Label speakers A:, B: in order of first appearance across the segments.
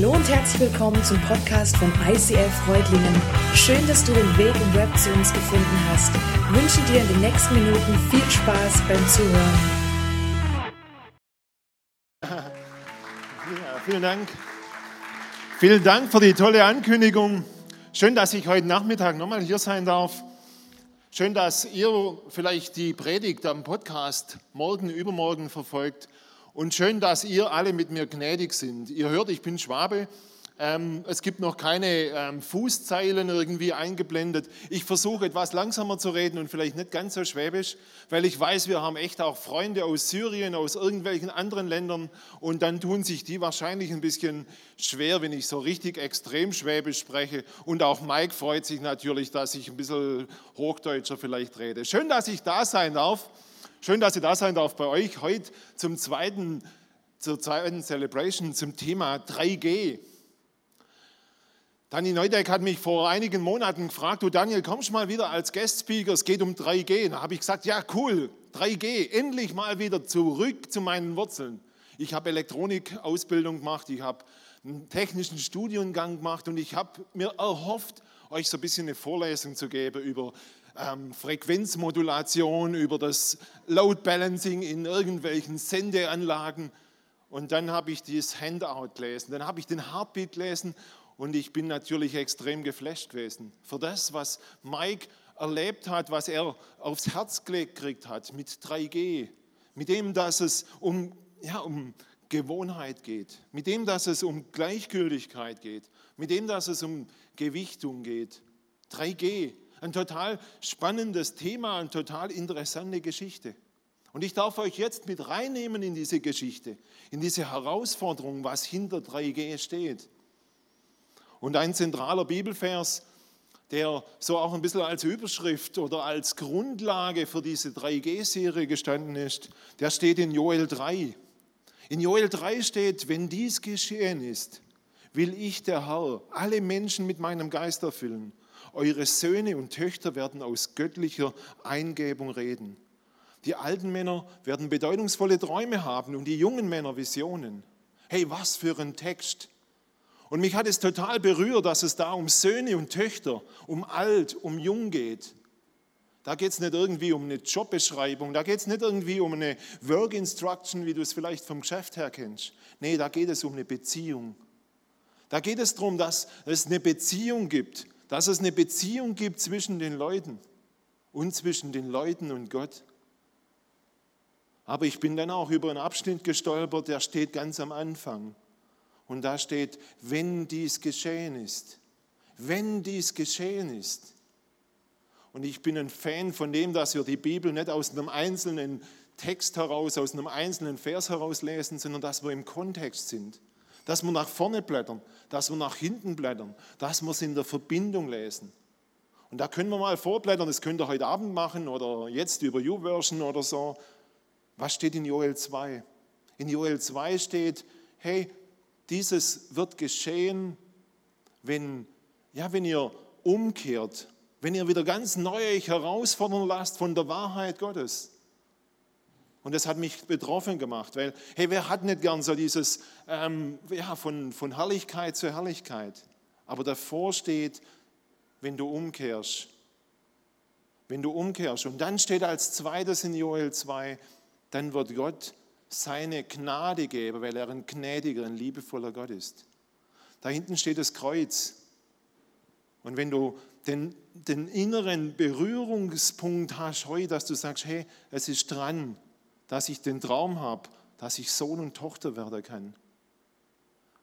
A: Hallo und herzlich willkommen zum Podcast von ICF Freudlingen. Schön, dass du den Weg im Web zu uns gefunden hast. Ich wünsche dir in den nächsten Minuten viel Spaß beim Zuhören.
B: Ja, vielen Dank. Vielen Dank für die tolle Ankündigung. Schön, dass ich heute Nachmittag nochmal hier sein darf. Schön, dass ihr vielleicht die Predigt am Podcast morgen, übermorgen verfolgt. Und schön, dass ihr alle mit mir gnädig sind. Ihr hört, ich bin Schwabe. Ähm, es gibt noch keine ähm, Fußzeilen irgendwie eingeblendet. Ich versuche etwas langsamer zu reden und vielleicht nicht ganz so schwäbisch, weil ich weiß, wir haben echt auch Freunde aus Syrien, aus irgendwelchen anderen Ländern und dann tun sich die wahrscheinlich ein bisschen schwer, wenn ich so richtig extrem schwäbisch spreche. Und auch Mike freut sich natürlich, dass ich ein bisschen Hochdeutscher vielleicht rede. Schön, dass ich da sein darf. Schön, dass ich da sein darf bei euch heute zum zweiten, zur zweiten Celebration zum Thema 3G. Daniel Neudeck hat mich vor einigen Monaten gefragt, du Daniel, kommst mal wieder als Guest Speaker, es geht um 3G. Da habe ich gesagt, ja cool, 3G, endlich mal wieder zurück zu meinen Wurzeln. Ich habe Elektronikausbildung gemacht, ich habe einen technischen Studiengang gemacht und ich habe mir erhofft, euch so ein bisschen eine Vorlesung zu geben über ähm, Frequenzmodulation, über das Load Balancing in irgendwelchen Sendeanlagen. Und dann habe ich dieses Handout gelesen, dann habe ich den Heartbeat gelesen und ich bin natürlich extrem geflasht gewesen. Für das, was Mike erlebt hat, was er aufs Herz gelegt gekriegt hat mit 3G, mit dem, dass es um, ja, um Gewohnheit geht, mit dem, dass es um Gleichgültigkeit geht, mit dem, dass es um Gewichtung geht. 3G, ein total spannendes Thema, eine total interessante Geschichte. Und ich darf euch jetzt mit reinnehmen in diese Geschichte, in diese Herausforderung, was hinter 3G steht. Und ein zentraler Bibelvers, der so auch ein bisschen als Überschrift oder als Grundlage für diese 3G-Serie gestanden ist, der steht in Joel 3. In Joel 3 steht, wenn dies geschehen ist, will ich, der Herr, alle Menschen mit meinem Geist erfüllen eure Söhne und Töchter werden aus göttlicher Eingebung reden. Die alten Männer werden bedeutungsvolle Träume haben und die jungen Männer Visionen. Hey, was für ein Text. Und mich hat es total berührt, dass es da um Söhne und Töchter, um alt, um jung geht. Da geht es nicht irgendwie um eine Jobbeschreibung, da geht es nicht irgendwie um eine Work Instruction, wie du es vielleicht vom Geschäft her kennst. Nee, da geht es um eine Beziehung. Da geht es darum, dass es eine Beziehung gibt dass es eine Beziehung gibt zwischen den Leuten und zwischen den Leuten und Gott. Aber ich bin dann auch über einen Abschnitt gestolpert, der steht ganz am Anfang. Und da steht, wenn dies geschehen ist. Wenn dies geschehen ist. Und ich bin ein Fan von dem, dass wir die Bibel nicht aus einem einzelnen Text heraus, aus einem einzelnen Vers heraus lesen, sondern dass wir im Kontext sind dass wir nach vorne blättern, dass wir nach hinten blättern, dass wir es in der Verbindung lesen. Und da können wir mal vorblättern, das könnt ihr heute Abend machen oder jetzt über YouVersion oder so. Was steht in Joel 2? In Joel 2 steht, hey, dieses wird geschehen, wenn, ja, wenn ihr umkehrt, wenn ihr wieder ganz neu euch herausfordern lasst von der Wahrheit Gottes. Und das hat mich betroffen gemacht, weil, hey, wer hat nicht gern so dieses, ähm, ja, von, von Herrlichkeit zu Herrlichkeit. Aber davor steht, wenn du umkehrst. Wenn du umkehrst. Und dann steht als zweites in Joel 2, dann wird Gott seine Gnade geben, weil er ein gnädiger, ein liebevoller Gott ist. Da hinten steht das Kreuz. Und wenn du den, den inneren Berührungspunkt hast heute, dass du sagst, hey, es ist dran, dass ich den Traum habe, dass ich Sohn und Tochter werden kann.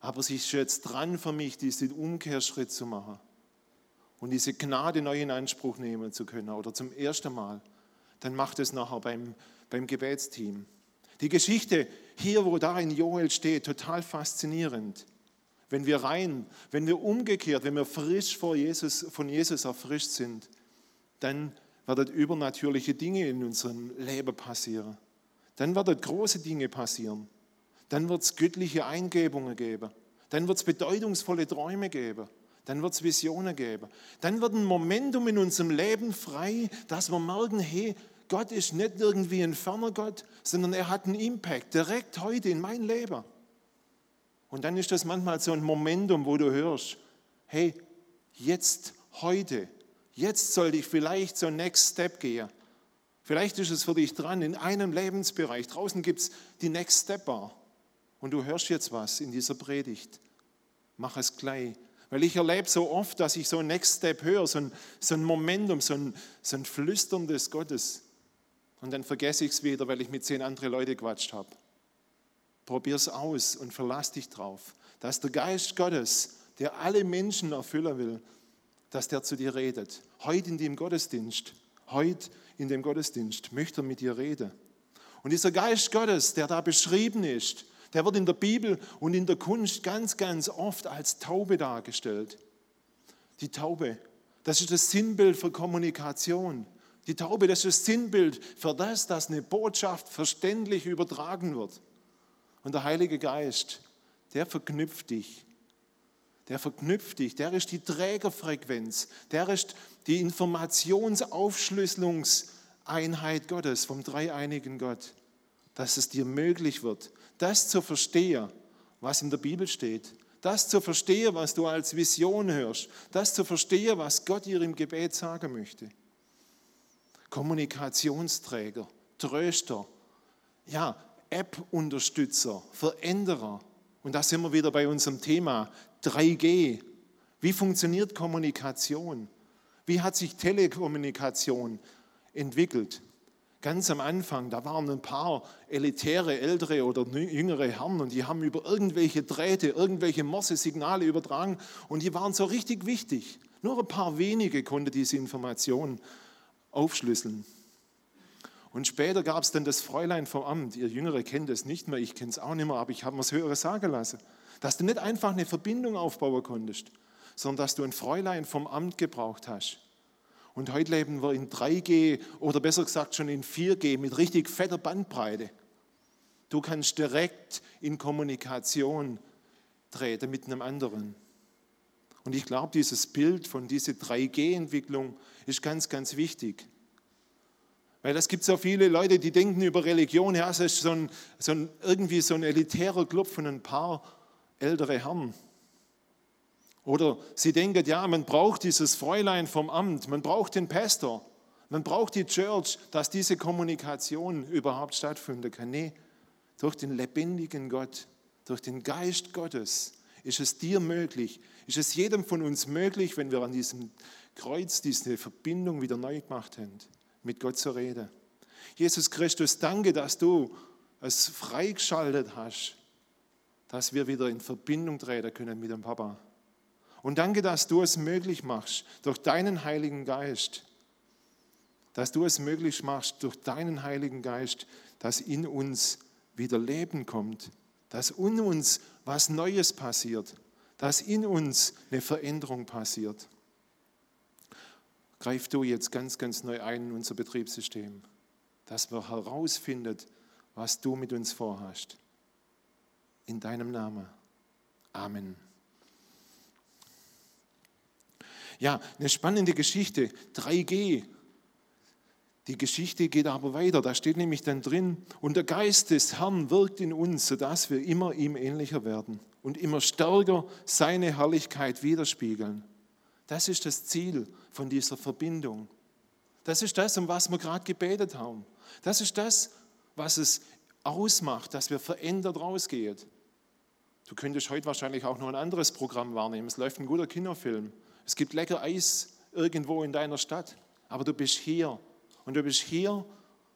B: Aber es ist jetzt dran für mich, diesen Umkehrschritt zu machen und diese Gnade neu in Anspruch nehmen zu können oder zum ersten Mal. Dann macht es nachher beim, beim Gebetsteam. Die Geschichte hier, wo da in Joel steht, total faszinierend. Wenn wir rein, wenn wir umgekehrt, wenn wir frisch vor Jesus, von Jesus erfrischt sind, dann werden übernatürliche Dinge in unserem Leben passieren dann werden große Dinge passieren. Dann wird es göttliche Eingebungen geben. Dann wird es bedeutungsvolle Träume geben. Dann wird es Visionen geben. Dann wird ein Momentum in unserem Leben frei, dass wir merken, hey, Gott ist nicht irgendwie ein ferner Gott, sondern er hat einen Impact direkt heute in mein Leben. Und dann ist das manchmal so ein Momentum, wo du hörst, hey, jetzt, heute, jetzt sollte ich vielleicht so Next Step gehen. Vielleicht ist es für dich dran, in einem Lebensbereich. Draußen gibt es die Next Step Bar. Und du hörst jetzt was in dieser Predigt. Mach es gleich. Weil ich erlebe so oft, dass ich so ein Next Step höre, so ein, so ein Momentum, so ein, so ein Flüstern des Gottes. Und dann vergesse ich es wieder, weil ich mit zehn anderen Leuten gequatscht habe. Probier es aus und verlass dich drauf, dass der Geist Gottes, der alle Menschen erfüllen will, dass der zu dir redet. Heute in dem Gottesdienst, heute in dem Gottesdienst möchte mit dir reden. Und dieser Geist Gottes, der da beschrieben ist, der wird in der Bibel und in der Kunst ganz, ganz oft als Taube dargestellt. Die Taube, das ist das Sinnbild für Kommunikation. Die Taube, das ist das Sinnbild für das, dass eine Botschaft verständlich übertragen wird. Und der Heilige Geist, der verknüpft dich. Der verknüpft dich. Der ist die Trägerfrequenz. Der ist die Informationsaufschlüsselungseinheit Gottes, vom dreieinigen Gott, dass es dir möglich wird, das zu verstehen, was in der Bibel steht, das zu verstehen, was du als Vision hörst, das zu verstehen, was Gott dir im Gebet sagen möchte. Kommunikationsträger, Tröster, ja, App-Unterstützer, Veränderer. Und da sind wir wieder bei unserem Thema 3G. Wie funktioniert Kommunikation? Wie hat sich Telekommunikation entwickelt? Ganz am Anfang, da waren ein paar elitäre, ältere oder jüngere Herren und die haben über irgendwelche Drähte, irgendwelche Morse-Signale übertragen und die waren so richtig wichtig. Nur ein paar wenige konnten diese Informationen aufschlüsseln. Und später gab es dann das Fräulein vom Amt. Ihr Jüngere kennt es nicht mehr, ich kenne es auch nicht mehr, aber ich habe mir es höher sagen lassen. Dass du nicht einfach eine Verbindung aufbauen konntest, sondern dass du ein Fräulein vom Amt gebraucht hast. Und heute leben wir in 3G oder besser gesagt schon in 4G mit richtig fetter Bandbreite. Du kannst direkt in Kommunikation treten mit einem anderen. Und ich glaube, dieses Bild von dieser 3G-Entwicklung ist ganz, ganz wichtig. Weil es gibt so viele Leute, die denken über Religion, ja, es ist so ein, so ein, irgendwie so ein elitärer Club von ein paar ältere Herren. Oder sie denken, ja, man braucht dieses Fräulein vom Amt, man braucht den Pastor, man braucht die Church, dass diese Kommunikation überhaupt stattfinden kann. Nee, durch den lebendigen Gott, durch den Geist Gottes ist es dir möglich, ist es jedem von uns möglich, wenn wir an diesem Kreuz diese Verbindung wieder neu gemacht haben, mit Gott zu reden. Jesus Christus, danke, dass du es freigeschaltet hast, dass wir wieder in Verbindung treten können mit dem Papa. Und danke, dass du es möglich machst durch deinen Heiligen Geist, dass du es möglich machst durch deinen Heiligen Geist, dass in uns wieder Leben kommt, dass in uns was Neues passiert, dass in uns eine Veränderung passiert. Greif du jetzt ganz, ganz neu ein in unser Betriebssystem, dass wir herausfinden, was du mit uns vorhast. In deinem Namen. Amen. Ja, eine spannende Geschichte. 3G. Die Geschichte geht aber weiter. Da steht nämlich dann drin, und der Geist des Herrn wirkt in uns, sodass wir immer ihm ähnlicher werden und immer stärker seine Herrlichkeit widerspiegeln. Das ist das Ziel von dieser Verbindung. Das ist das, um was wir gerade gebetet haben. Das ist das, was es ausmacht, dass wir verändert rausgehen. Du könntest heute wahrscheinlich auch noch ein anderes Programm wahrnehmen. Es läuft ein guter Kinofilm. Es gibt lecker Eis irgendwo in deiner Stadt, aber du bist hier. Und du bist hier,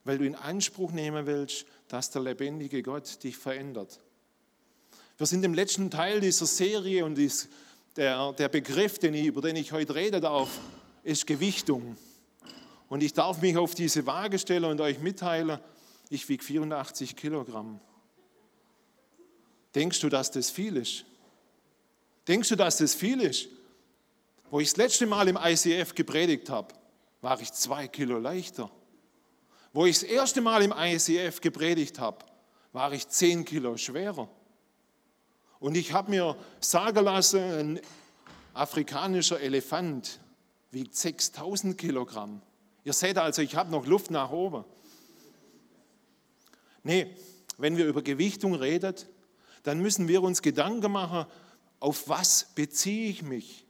B: weil du in Anspruch nehmen willst, dass der lebendige Gott dich verändert. Wir sind im letzten Teil dieser Serie und dies, der, der Begriff, den ich, über den ich heute reden darf, ist Gewichtung. Und ich darf mich auf diese Waage stellen und euch mitteilen, ich wiege 84 Kilogramm. Denkst du, dass das viel ist? Denkst du, dass das viel ist? Wo ich das letzte Mal im ICF gepredigt habe, war ich zwei Kilo leichter. Wo ich das erste Mal im ICF gepredigt habe, war ich zehn Kilo schwerer. Und ich habe mir sagen lassen, ein afrikanischer Elefant wiegt 6000 Kilogramm. Ihr seht also, ich habe noch Luft nach oben. Nee, wenn wir über Gewichtung reden, dann müssen wir uns Gedanken machen, auf was beziehe ich mich?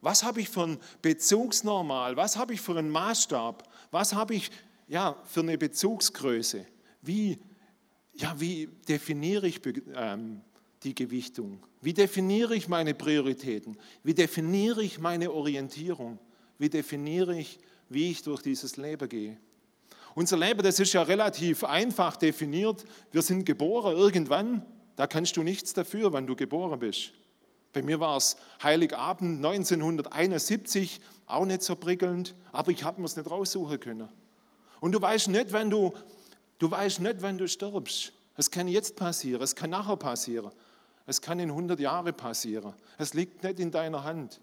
B: Was habe ich für ein Bezugsnormal? Was habe ich für einen Maßstab? Was habe ich ja, für eine Bezugsgröße? Wie, ja, wie definiere ich ähm, die Gewichtung? Wie definiere ich meine Prioritäten? Wie definiere ich meine Orientierung? Wie definiere ich, wie ich durch dieses Leben gehe? Unser Leben, das ist ja relativ einfach definiert. Wir sind geboren irgendwann. Da kannst du nichts dafür, wann du geboren bist. Bei mir war es Heiligabend 1971, auch nicht so prickelnd, aber ich habe mir es nicht raussuchen können. Und du weißt nicht, wenn du, du weißt nicht, wenn du stirbst. Es kann jetzt passieren, es kann nachher passieren, es kann in 100 Jahren passieren. Es liegt nicht in deiner Hand.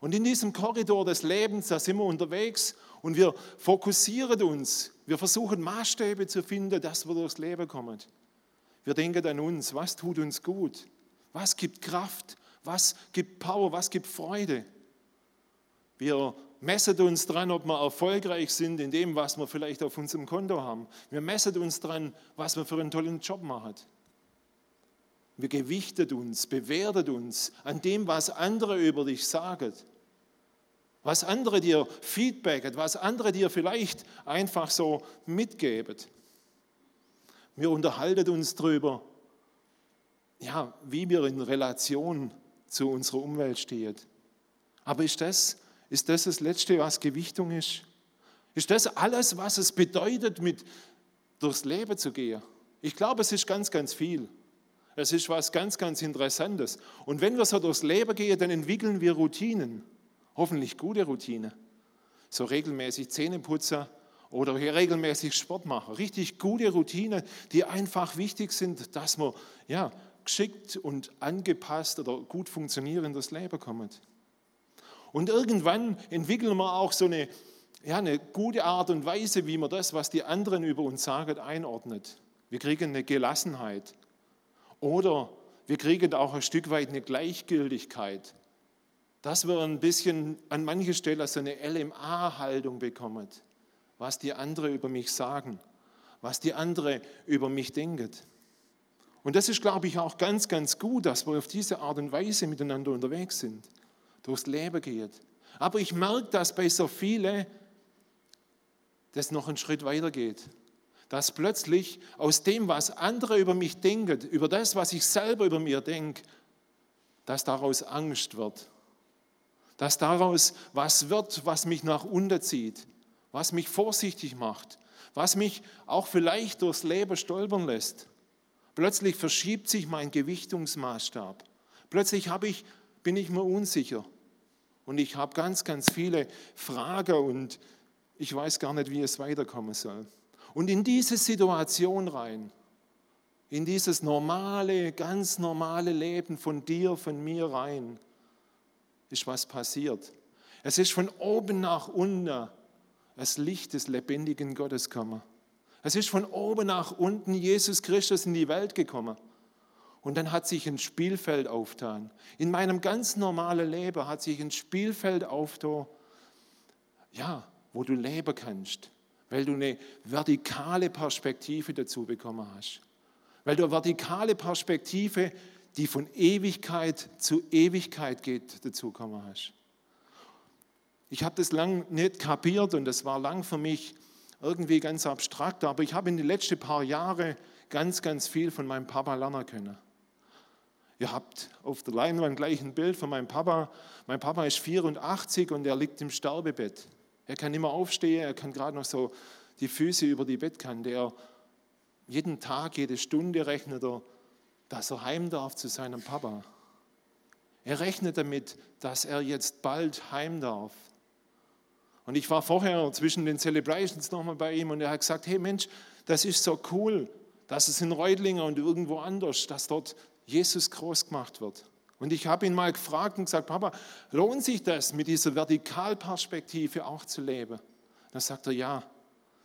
B: Und in diesem Korridor des Lebens, da sind wir unterwegs und wir fokussieren uns. Wir versuchen Maßstäbe zu finden, dass wir durchs Leben kommen. Wir denken an uns, was tut uns gut? Was gibt Kraft? Was gibt Power? Was gibt Freude? Wir messen uns dran, ob wir erfolgreich sind in dem, was wir vielleicht auf unserem Konto haben. Wir messen uns dran, was wir für einen tollen Job machen. Wir gewichtet uns, bewertet uns an dem, was andere über dich sagen. Was andere dir feedbacken, was andere dir vielleicht einfach so mitgeben. Wir unterhalten uns darüber, ja, wie wir in Relation zu unserer Umwelt stehen. Aber ist das, ist das das Letzte, was Gewichtung ist? Ist das alles, was es bedeutet, mit durchs Leben zu gehen? Ich glaube, es ist ganz, ganz viel. Es ist was ganz, ganz Interessantes. Und wenn wir so durchs Leben gehen, dann entwickeln wir Routinen. Hoffentlich gute Routinen. So regelmäßig Zähne putzen oder regelmäßig Sport machen. Richtig gute Routinen, die einfach wichtig sind, dass man ja, geschickt und angepasst oder gut funktionierend das Leben kommt. Und irgendwann entwickeln wir auch so eine, ja, eine gute Art und Weise, wie man das, was die anderen über uns sagen, einordnet. Wir kriegen eine Gelassenheit. Oder wir kriegen auch ein Stück weit eine Gleichgültigkeit. Dass wir ein bisschen an mancher Stelle so eine LMA-Haltung bekommen. Was die anderen über mich sagen. Was die anderen über mich denken. Und das ist, glaube ich, auch ganz, ganz gut, dass wir auf diese Art und Weise miteinander unterwegs sind, durchs Leben geht. Aber ich merke, dass bei so vielen das noch einen Schritt weiter geht. Dass plötzlich aus dem, was andere über mich denken, über das, was ich selber über mir denke, dass daraus Angst wird. Dass daraus was wird, was mich nach unten zieht, was mich vorsichtig macht, was mich auch vielleicht durchs Leben stolpern lässt. Plötzlich verschiebt sich mein Gewichtungsmaßstab. Plötzlich ich, bin ich mir unsicher. Und ich habe ganz, ganz viele Fragen und ich weiß gar nicht, wie es weiterkommen soll. Und in diese Situation rein, in dieses normale, ganz normale Leben von dir, von mir rein, ist was passiert. Es ist von oben nach unten das Licht des lebendigen Gottes gekommen. Es ist von oben nach unten Jesus Christus in die Welt gekommen. Und dann hat sich ein Spielfeld aufgetan. In meinem ganz normalen Leben hat sich ein Spielfeld aufgetan, ja, wo du leben kannst, weil du eine vertikale Perspektive dazu bekommen hast. Weil du eine vertikale Perspektive, die von Ewigkeit zu Ewigkeit geht, dazu bekommen hast. Ich habe das lang nicht kapiert und das war lang für mich irgendwie ganz abstrakt, aber ich habe in den letzten paar Jahren ganz, ganz viel von meinem Papa lernen können. Ihr habt auf der Leinwand gleich ein Bild von meinem Papa. Mein Papa ist 84 und er liegt im Sterbebett. Er kann nicht mehr aufstehen, er kann gerade noch so die Füße über die Bettkante. Er, jeden Tag, jede Stunde rechnet er, dass er heim darf zu seinem Papa. Er rechnet damit, dass er jetzt bald heim darf. Und ich war vorher zwischen den Celebrations nochmal bei ihm und er hat gesagt, hey Mensch, das ist so cool, dass es in Reutlinger und irgendwo anders, dass dort Jesus groß gemacht wird. Und ich habe ihn mal gefragt und gesagt, Papa, lohnt sich das, mit dieser Vertikalperspektive auch zu leben? Dann sagt er, ja,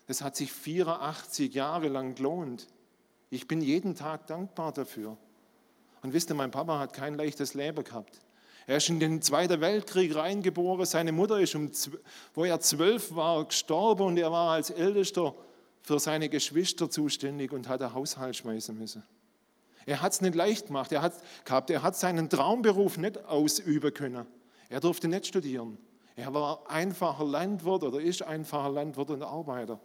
B: es hat sich 84 Jahre lang gelohnt. Ich bin jeden Tag dankbar dafür. Und wisst ihr, mein Papa hat kein leichtes Leben gehabt. Er ist in den Zweiten Weltkrieg reingeboren. Seine Mutter ist, um, wo er zwölf war, gestorben und er war als Ältester für seine Geschwister zuständig und hat den Haushalt schmeißen müssen. Er hat es nicht leicht gemacht. Er hat, gehabt. er hat seinen Traumberuf nicht ausüben können. Er durfte nicht studieren. Er war einfacher Landwirt oder ist einfacher Landwirt und Arbeiter.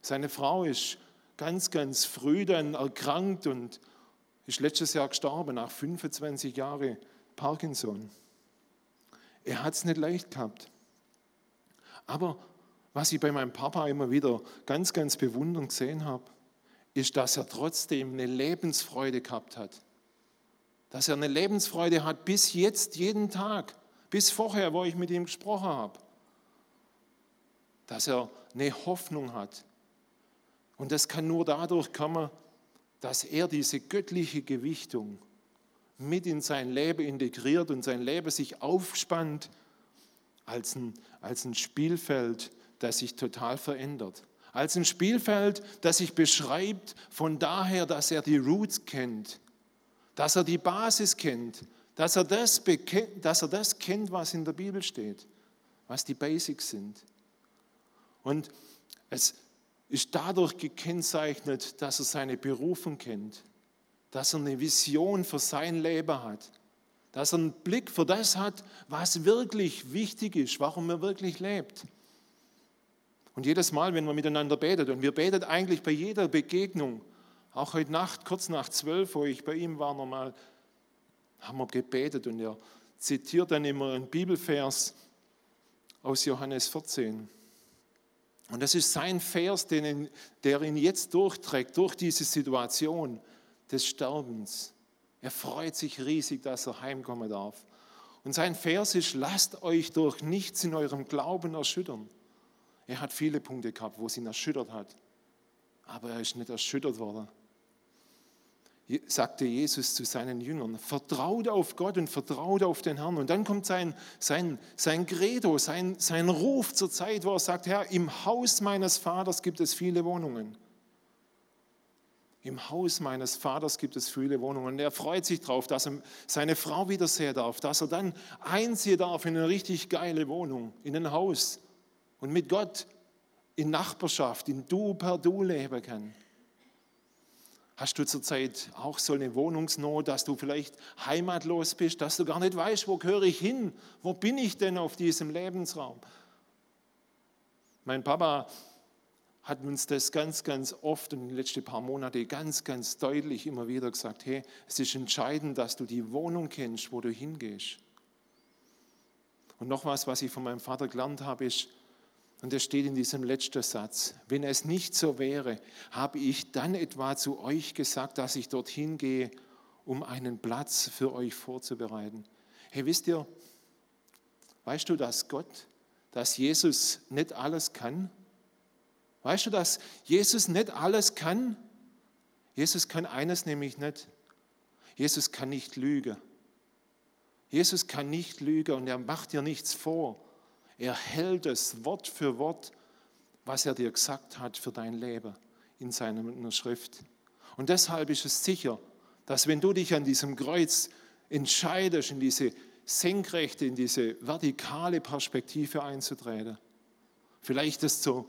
B: Seine Frau ist ganz, ganz früh dann erkrankt und ist letztes Jahr gestorben, nach 25 Jahren Parkinson. Er hat es nicht leicht gehabt. Aber was ich bei meinem Papa immer wieder ganz, ganz bewundernd gesehen habe, ist, dass er trotzdem eine Lebensfreude gehabt hat. Dass er eine Lebensfreude hat bis jetzt, jeden Tag, bis vorher, wo ich mit ihm gesprochen habe. Dass er eine Hoffnung hat. Und das kann nur dadurch kommen, dass er diese göttliche Gewichtung mit in sein Leben integriert und sein Leben sich aufspannt als ein, als ein Spielfeld, das sich total verändert. Als ein Spielfeld, das sich beschreibt von daher, dass er die Roots kennt, dass er die Basis kennt, dass er das, dass er das kennt, was in der Bibel steht, was die Basics sind. Und es ist dadurch gekennzeichnet, dass er seine Berufung kennt, dass er eine Vision für sein Leben hat, dass er einen Blick für das hat, was wirklich wichtig ist, warum er wirklich lebt. Und jedes Mal, wenn wir miteinander betet, und wir beten eigentlich bei jeder Begegnung, auch heute Nacht, kurz nach zwölf, wo ich bei ihm war, nochmal, haben wir gebetet und er zitiert dann immer einen Bibelvers aus Johannes 14. Und das ist sein Vers, den, der ihn jetzt durchträgt, durch diese Situation des Sterbens. Er freut sich riesig, dass er heimkommen darf. Und sein Vers ist, lasst euch durch nichts in eurem Glauben erschüttern. Er hat viele Punkte gehabt, wo es ihn erschüttert hat. Aber er ist nicht erschüttert worden. Sagte Jesus zu seinen Jüngern, vertraut auf Gott und vertraut auf den Herrn. Und dann kommt sein, sein, sein Credo, sein, sein Ruf zur Zeit, wo er sagt, Herr, im Haus meines Vaters gibt es viele Wohnungen. Im Haus meines Vaters gibt es viele Wohnungen. Und er freut sich darauf, dass er seine Frau wiedersehen darf, dass er dann einziehen darf in eine richtig geile Wohnung, in ein Haus und mit Gott in Nachbarschaft, in Du per Du leben kann. Hast du zurzeit auch so eine Wohnungsnot, dass du vielleicht heimatlos bist, dass du gar nicht weißt, wo gehöre ich hin? Wo bin ich denn auf diesem Lebensraum? Mein Papa hat uns das ganz, ganz oft in den letzten paar Monaten ganz, ganz deutlich immer wieder gesagt, hey, es ist entscheidend, dass du die Wohnung kennst, wo du hingehst. Und noch was, was ich von meinem Vater gelernt habe, ist, und es steht in diesem letzten Satz, wenn es nicht so wäre, habe ich dann etwa zu euch gesagt, dass ich dorthin gehe, um einen Platz für euch vorzubereiten. Hey, wisst ihr, weißt du, dass Gott, dass Jesus nicht alles kann? Weißt du, dass Jesus nicht alles kann? Jesus kann eines nämlich nicht. Jesus kann nicht lügen. Jesus kann nicht lügen und er macht dir nichts vor. Er hält es Wort für Wort, was er dir gesagt hat für dein Leben in seiner Schrift. Und deshalb ist es sicher, dass wenn du dich an diesem Kreuz entscheidest, in diese senkrechte, in diese vertikale Perspektive einzutreten, vielleicht das so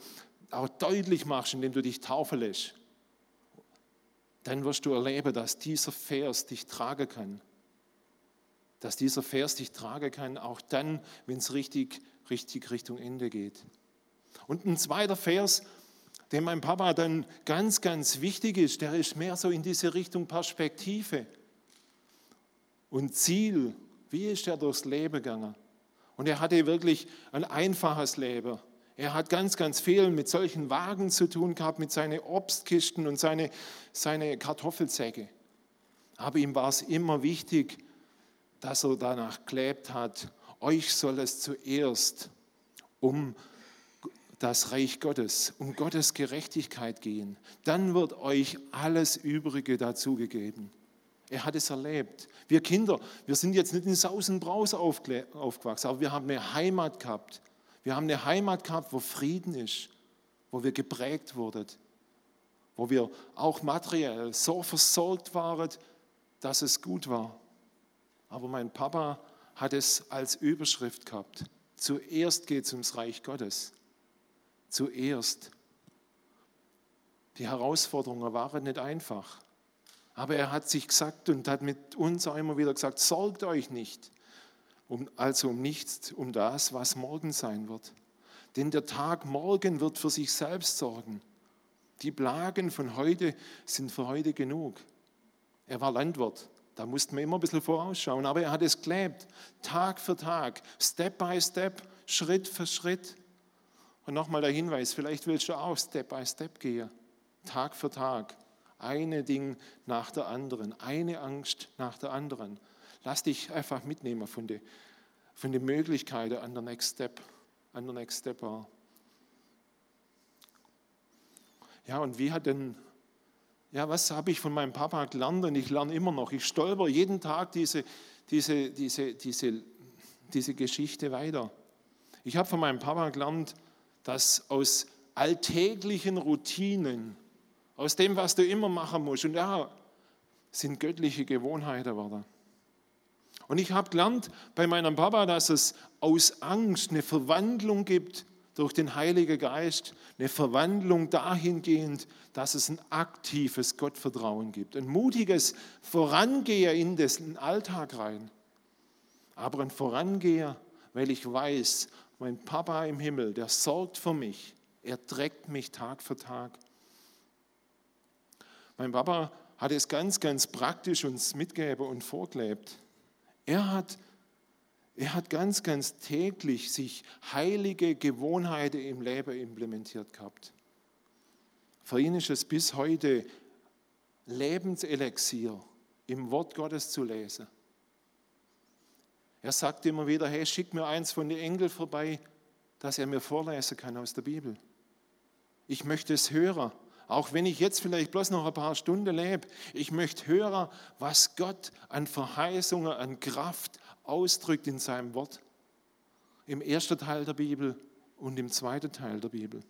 B: auch deutlich machst, indem du dich taufen lässt, dann wirst du erleben, dass dieser Vers dich tragen kann. Dass dieser Vers dich tragen kann, auch dann, wenn es richtig, richtig Richtung Ende geht. Und ein zweiter Vers, der mein Papa dann ganz, ganz wichtig ist, der ist mehr so in diese Richtung Perspektive und Ziel. Wie ist er durchs Leben gegangen? Und er hatte wirklich ein einfaches Leben. Er hat ganz, ganz viel mit solchen Wagen zu tun gehabt, mit seinen Obstkisten und seine, seine Kartoffelsäcke. Aber ihm war es immer wichtig, dass er danach gelebt hat, euch soll es zuerst um das Reich Gottes, um Gottes Gerechtigkeit gehen. Dann wird euch alles Übrige dazugegeben. Er hat es erlebt. Wir Kinder, wir sind jetzt nicht in Saus und Braus aufgewachsen, aber wir haben eine Heimat gehabt. Wir haben eine Heimat gehabt, wo Frieden ist, wo wir geprägt wurden, wo wir auch materiell so versorgt waren, dass es gut war. Aber mein Papa hat es als Überschrift gehabt. Zuerst geht es ums Reich Gottes. Zuerst. Die Herausforderungen waren nicht einfach. Aber er hat sich gesagt und hat mit uns auch immer wieder gesagt, sorgt euch nicht, um, also um nichts, um das, was morgen sein wird. Denn der Tag morgen wird für sich selbst sorgen. Die Plagen von heute sind für heute genug. Er war Landwirt, da musste man immer ein bisschen vorausschauen, aber er hat es gelebt, Tag für Tag, Step by Step, Schritt für Schritt. Und nochmal der Hinweis, vielleicht willst du auch Step by Step gehen, Tag für Tag, eine Ding nach der anderen, eine Angst nach der anderen. Lass dich einfach mitnehmen von den von den Möglichkeiten an der Next Step, an der Next Step. Ja, und wie hat denn, ja, was habe ich von meinem Papa gelernt und ich lerne immer noch. Ich stolper jeden Tag diese, diese, diese, diese, diese Geschichte weiter. Ich habe von meinem Papa gelernt, dass aus alltäglichen Routinen, aus dem, was du immer machen musst, und ja, sind göttliche Gewohnheiten geworden. Und ich habe gelernt bei meinem Papa, dass es aus Angst eine Verwandlung gibt durch den Heiligen Geist, eine Verwandlung dahingehend, dass es ein aktives Gottvertrauen gibt, ein mutiges Vorangehen in den Alltag rein. Aber ein Vorangehen, weil ich weiß, mein Papa im Himmel, der sorgt für mich, er trägt mich Tag für Tag. Mein Papa hat es ganz, ganz praktisch uns mitgegeben und vorgelebt. Er hat, er hat ganz, ganz täglich sich heilige Gewohnheiten im Leben implementiert gehabt. Für ihn ist es bis heute Lebenselixier, im Wort Gottes zu lesen. Er sagt immer wieder, hey, schick mir eins von den Engeln vorbei, dass er mir vorlesen kann aus der Bibel. Ich möchte es hören. Auch wenn ich jetzt vielleicht bloß noch ein paar Stunden lebe, ich möchte hören, was Gott an Verheißungen, an Kraft ausdrückt in seinem Wort. Im ersten Teil der Bibel und im zweiten Teil der Bibel.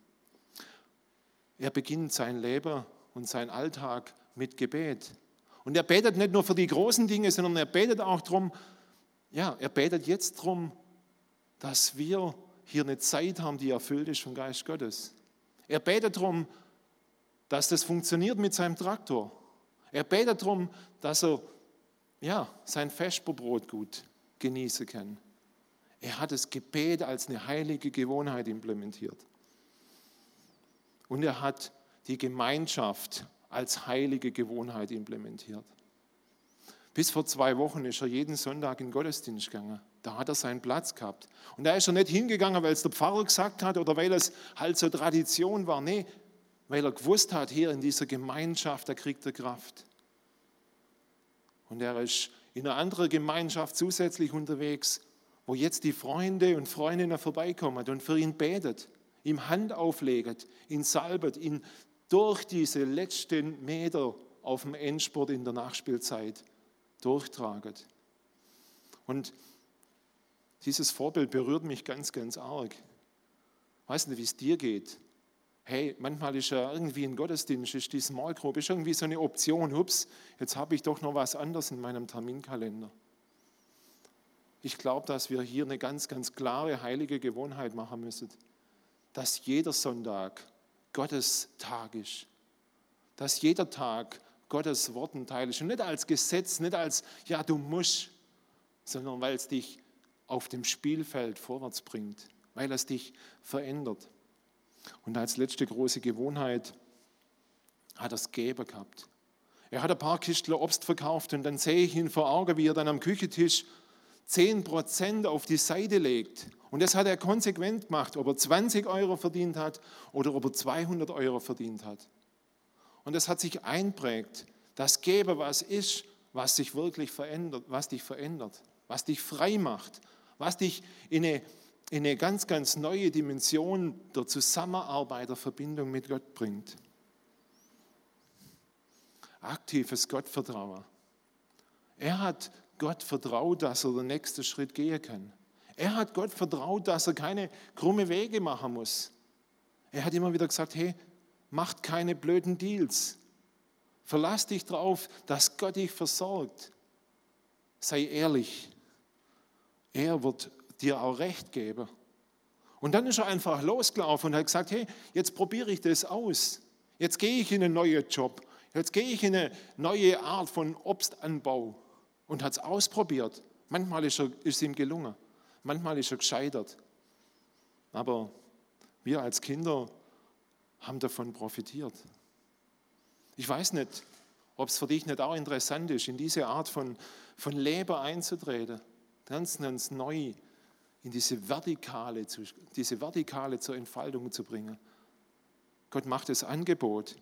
B: Er beginnt sein Leben und sein Alltag mit Gebet. Und er betet nicht nur für die großen Dinge, sondern er betet auch darum, ja, er betet jetzt darum, dass wir hier eine Zeit haben, die erfüllt ist vom Geist Gottes. Er betet darum, dass das funktioniert mit seinem Traktor. Er betet darum, dass er ja, sein Vesperbrot gut genießen kann. Er hat das Gebet als eine heilige Gewohnheit implementiert. Und er hat die Gemeinschaft als heilige Gewohnheit implementiert. Bis vor zwei Wochen ist er jeden Sonntag in den Gottesdienst gegangen. Da hat er seinen Platz gehabt. Und da ist er nicht hingegangen, weil es der Pfarrer gesagt hat oder weil es halt so Tradition war. Nee, weil er gewusst hat, hier in dieser Gemeinschaft, da kriegt er Kraft. Und er ist in einer anderen Gemeinschaft zusätzlich unterwegs, wo jetzt die Freunde und Freundinnen vorbeikommen und für ihn betet, ihm Hand auflegt, ihn salbet, ihn durch diese letzten Meter auf dem Endspurt in der Nachspielzeit durchtraget. Und dieses Vorbild berührt mich ganz, ganz arg. Weißt du, wie es dir geht? Hey, manchmal ist ja irgendwie ein Gottesdienst, ist die Small Group, ist irgendwie so eine Option, ups, jetzt habe ich doch noch was anderes in meinem Terminkalender. Ich glaube, dass wir hier eine ganz, ganz klare heilige Gewohnheit machen müssen, dass jeder Sonntag Gottes Tag ist, dass jeder Tag Gottes Wort Teil ist und nicht als Gesetz, nicht als, ja, du musst, sondern weil es dich auf dem Spielfeld vorwärts bringt, weil es dich verändert. Und als letzte große Gewohnheit hat er es Geber gehabt. Er hat ein paar Kistler Obst verkauft und dann sehe ich ihn vor Augen, wie er dann am Küchentisch 10% auf die Seite legt. Und das hat er konsequent gemacht, ob er 20 Euro verdient hat oder ob er 200 Euro verdient hat. Und das hat sich einprägt, dass Geber was ist, was sich wirklich verändert, was dich verändert, was dich frei macht, was dich in eine in eine ganz, ganz neue Dimension der Zusammenarbeit, der Verbindung mit Gott bringt. Aktives Gottvertrauen. Er hat Gott vertraut, dass er den nächsten Schritt gehen kann. Er hat Gott vertraut, dass er keine krumme Wege machen muss. Er hat immer wieder gesagt, hey, macht keine blöden Deals. Verlass dich darauf, dass Gott dich versorgt. Sei ehrlich. Er wird dir auch recht gebe. Und dann ist er einfach losgelaufen und hat gesagt, hey, jetzt probiere ich das aus. Jetzt gehe ich in einen neuen Job. Jetzt gehe ich in eine neue Art von Obstanbau und hat es ausprobiert. Manchmal ist, es ihm gelungen, manchmal ist er gescheitert. Aber wir als Kinder haben davon profitiert. Ich weiß nicht, ob es für dich nicht auch interessant ist, in diese Art von, von Leben einzutreten, ganz, ganz neu in diese Vertikale, diese Vertikale zur Entfaltung zu bringen. Gott macht das Angebot.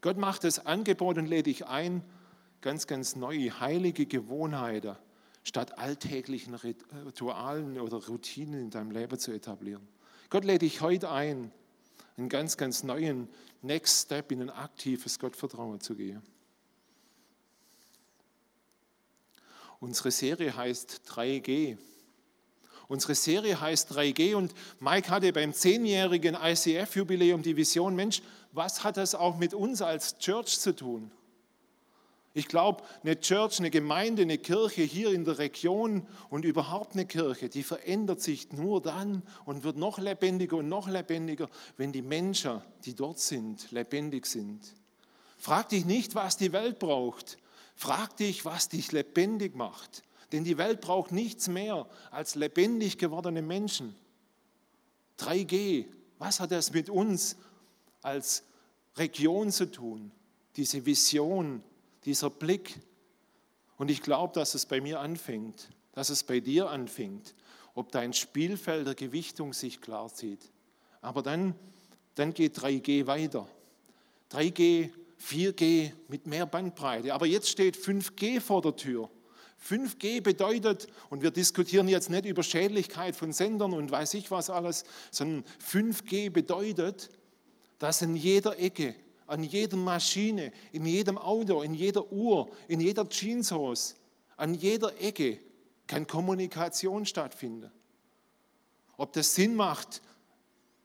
B: Gott macht das Angebot und lädt dich ein, ganz, ganz neue, heilige Gewohnheiten statt alltäglichen Ritualen oder Routinen in deinem Leben zu etablieren. Gott lädt dich heute ein, einen ganz, ganz neuen Next Step in ein aktives Gottvertrauen zu gehen. Unsere Serie heißt 3G. Unsere Serie heißt 3G und Mike hatte beim zehnjährigen ICF-Jubiläum die Vision, Mensch, was hat das auch mit uns als Church zu tun? Ich glaube, eine Church, eine Gemeinde, eine Kirche hier in der Region und überhaupt eine Kirche, die verändert sich nur dann und wird noch lebendiger und noch lebendiger, wenn die Menschen, die dort sind, lebendig sind. Frag dich nicht, was die Welt braucht. Frag dich, was dich lebendig macht. Denn die Welt braucht nichts mehr als lebendig gewordene Menschen. 3G, was hat das mit uns als Region zu tun? Diese Vision, dieser Blick. Und ich glaube, dass es bei mir anfängt, dass es bei dir anfängt, ob dein Spielfeld der Gewichtung sich klar zieht. Aber dann, dann geht 3G weiter. 3G, 4G mit mehr Bandbreite. Aber jetzt steht 5G vor der Tür. 5G bedeutet, und wir diskutieren jetzt nicht über Schädlichkeit von Sendern und weiß ich was alles, sondern 5G bedeutet, dass in jeder Ecke an jeder Maschine, in jedem Auto, in jeder Uhr, in jeder Jeanshose, an jeder Ecke kann Kommunikation stattfinden. Ob das Sinn macht,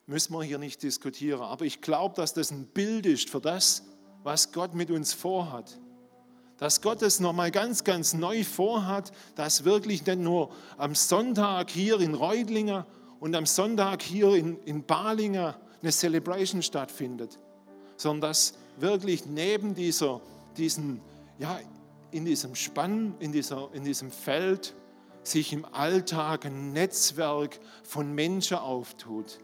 B: müssen wir hier nicht diskutieren. Aber ich glaube, dass das ein Bild ist für das, was Gott mit uns vorhat. Dass Gott es nochmal ganz, ganz neu vorhat, dass wirklich nicht nur am Sonntag hier in Reutlingen und am Sonntag hier in, in Balingen eine Celebration stattfindet, sondern dass wirklich neben dieser, diesen, ja, in diesem Spann, in, dieser, in diesem Feld sich im Alltag ein Netzwerk von Menschen auftut.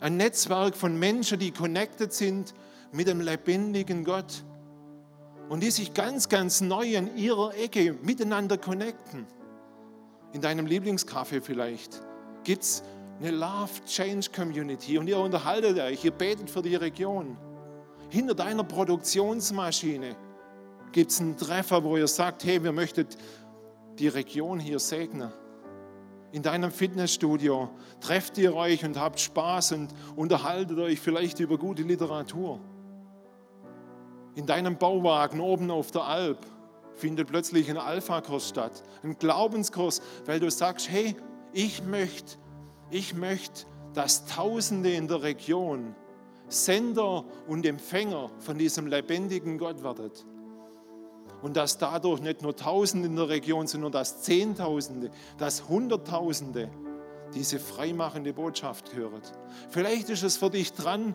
B: Ein Netzwerk von Menschen, die connected sind mit dem lebendigen Gott und die sich ganz, ganz neu an ihrer Ecke miteinander connecten. In deinem Lieblingskaffee vielleicht gibt es eine Love Change Community und ihr unterhaltet euch, ihr betet für die Region. Hinter deiner Produktionsmaschine gibt es einen Treffer, wo ihr sagt, hey, wir möchten die Region hier segnen. In deinem Fitnessstudio trefft ihr euch und habt Spaß und unterhaltet euch vielleicht über gute Literatur. In deinem Bauwagen oben auf der Alp findet plötzlich ein Alpha-Kurs statt, ein Glaubenskurs, weil du sagst, hey, ich möchte, ich möchte, dass Tausende in der Region Sender und Empfänger von diesem lebendigen Gott werdet. Und dass dadurch nicht nur Tausende in der Region, sondern dass Zehntausende, dass Hunderttausende diese freimachende Botschaft hören. Vielleicht ist es für dich dran,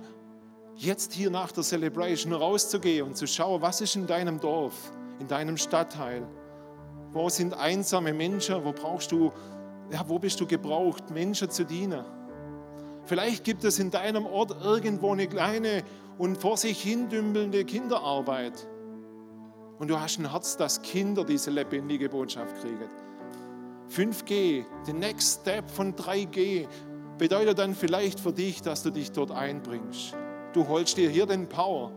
B: jetzt hier nach der Celebration rauszugehen und zu schauen, was ist in deinem Dorf, in deinem Stadtteil. Wo sind einsame Menschen? Wo brauchst du, ja, wo bist du gebraucht, Menschen zu dienen? Vielleicht gibt es in deinem Ort irgendwo eine kleine und vor sich hin dümpelnde Kinderarbeit. Und du hast ein Herz, dass Kinder diese lebendige Botschaft kriegen. 5G, the next step von 3G, bedeutet dann vielleicht für dich, dass du dich dort einbringst. Du holst dir hier den Power,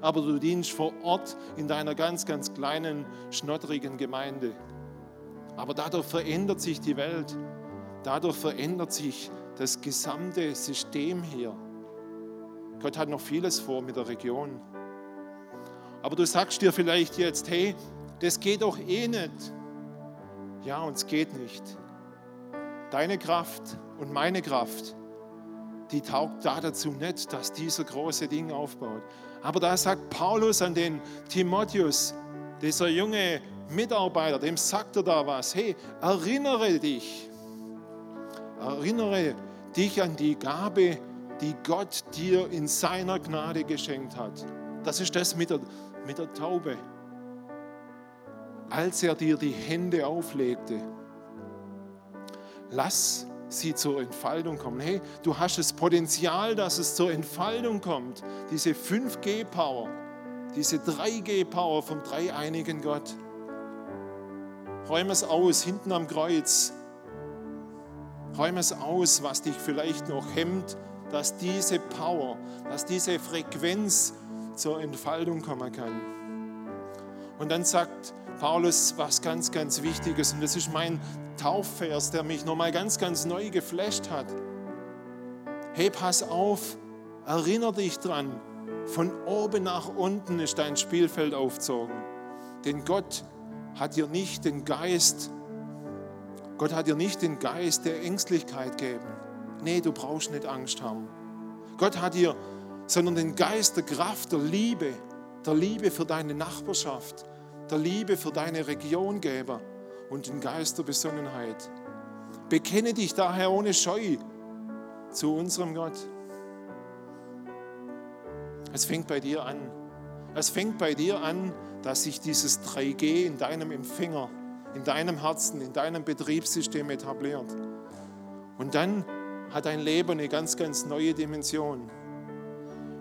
B: aber du dienst vor Ort in deiner ganz, ganz kleinen, schnottrigen Gemeinde. Aber dadurch verändert sich die Welt. Dadurch verändert sich das gesamte System hier. Gott hat noch vieles vor mit der Region. Aber du sagst dir vielleicht jetzt, hey, das geht doch eh nicht. Ja, uns geht nicht. Deine Kraft und meine Kraft, die taugt da dazu nicht, dass dieser große Ding aufbaut. Aber da sagt Paulus an den Timotheus, dieser junge Mitarbeiter, dem sagt er da was, hey, erinnere dich, erinnere dich an die Gabe, die Gott dir in seiner Gnade geschenkt hat. Das ist das mit der, mit der Taube, als er dir die Hände auflegte. Lass sie zur Entfaltung kommen. Hey, du hast das Potenzial, dass es zur Entfaltung kommt. Diese 5G-Power, diese 3G-Power vom dreieinigen Gott. Räum es aus, hinten am Kreuz. Räum es aus, was dich vielleicht noch hemmt, dass diese Power, dass diese Frequenz zur Entfaltung kommen kann. Und dann sagt Paulus was ganz, ganz Wichtiges, und das ist mein Taufvers, der mich nochmal ganz, ganz neu geflasht hat. Hey, pass auf, erinnere dich dran, von oben nach unten ist dein Spielfeld aufgezogen. Denn Gott hat dir nicht den Geist, Gott hat dir nicht den Geist der Ängstlichkeit gegeben. Nee, du brauchst nicht Angst haben. Gott hat dir, sondern den Geist der Kraft, der Liebe, der Liebe für deine Nachbarschaft, der Liebe für deine Region gegeben und den Geist der Besonnenheit. Bekenne dich daher ohne Scheu zu unserem Gott. Es fängt bei dir an. Es fängt bei dir an, dass sich dieses 3G in deinem Empfänger, in deinem Herzen, in deinem Betriebssystem etabliert. Und dann hat dein Leben eine ganz, ganz neue Dimension.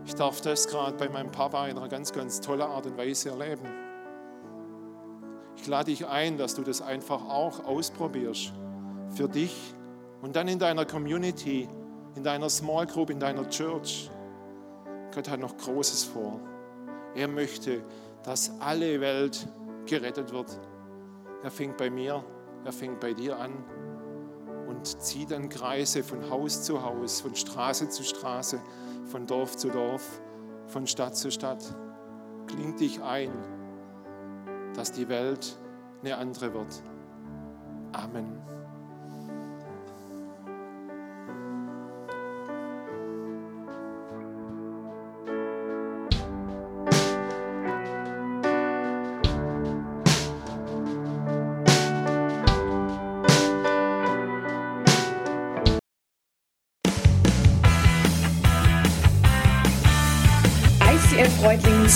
B: Ich darf das gerade bei meinem Papa in einer ganz, ganz tollen Art und Weise erleben. Ich lade dich ein, dass du das einfach auch ausprobierst. Für dich und dann in deiner Community, in deiner Small Group, in deiner Church. Gott hat noch Großes vor. Er möchte, dass alle Welt gerettet wird. Er fängt bei mir, er fängt bei dir an und zieht dann Kreise von Haus zu Haus, von Straße zu Straße, von Dorf zu Dorf, von Stadt zu Stadt. Klingt dich ein, dass die Welt eine andere wird. Amen.